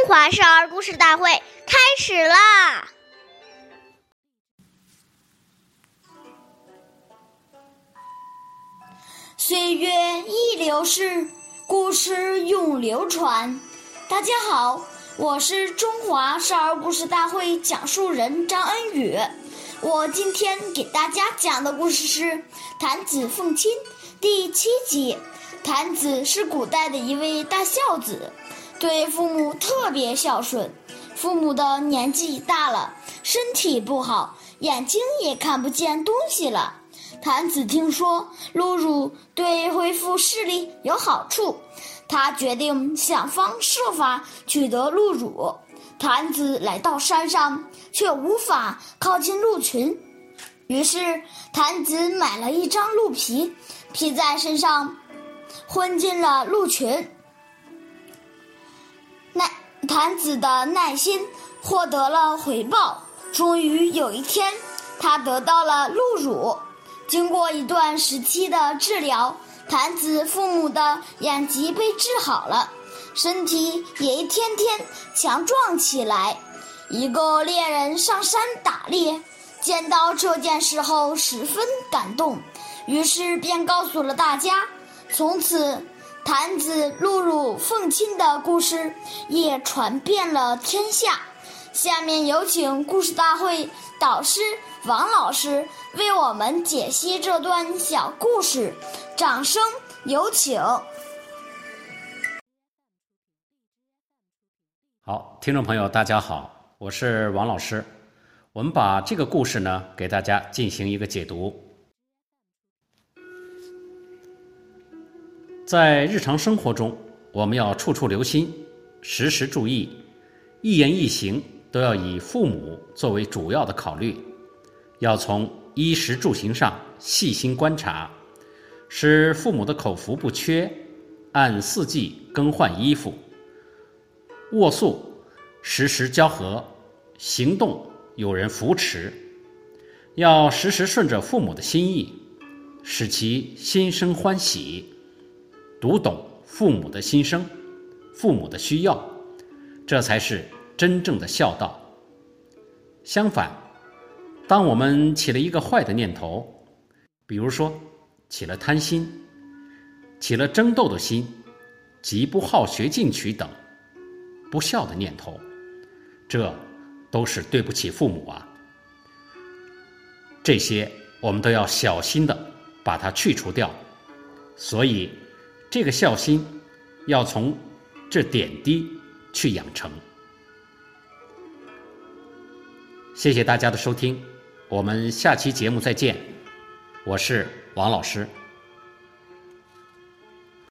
中华少儿故事大会开始啦！岁月易流逝，故事永流传。大家好，我是中华少儿故事大会讲述人张恩宇。我今天给大家讲的故事是《弹子奉亲》第七集。弹子是古代的一位大孝子。对父母特别孝顺，父母的年纪大了，身体不好，眼睛也看不见东西了。谭子听说鹿乳对恢复视力有好处，他决定想方设法取得鹿乳。谭子来到山上，却无法靠近鹿群，于是谭子买了一张鹿皮，披在身上，混进了鹿群。耐谭子的耐心获得了回报，终于有一天，他得到了鹿乳。经过一段时期的治疗，谭子父母的眼疾被治好了，身体也一天天强壮起来。一个猎人上山打猎，见到这件事后十分感动，于是便告诉了大家。从此。弹子鹿乳奉亲的故事也传遍了天下。下面有请故事大会导师王老师为我们解析这段小故事，掌声有请。好，听众朋友，大家好，我是王老师。我们把这个故事呢，给大家进行一个解读。在日常生活中，我们要处处留心，时时注意，一言一行都要以父母作为主要的考虑，要从衣食住行上细心观察，使父母的口福不缺，按四季更换衣服，卧宿时时交合，行动有人扶持，要时时顺着父母的心意，使其心生欢喜。读懂父母的心声，父母的需要，这才是真正的孝道。相反，当我们起了一个坏的念头，比如说起了贪心、起了争斗的心、极不好学进取等不孝的念头，这都是对不起父母啊。这些我们都要小心的把它去除掉。所以。这个孝心，要从这点滴去养成。谢谢大家的收听，我们下期节目再见。我是王老师。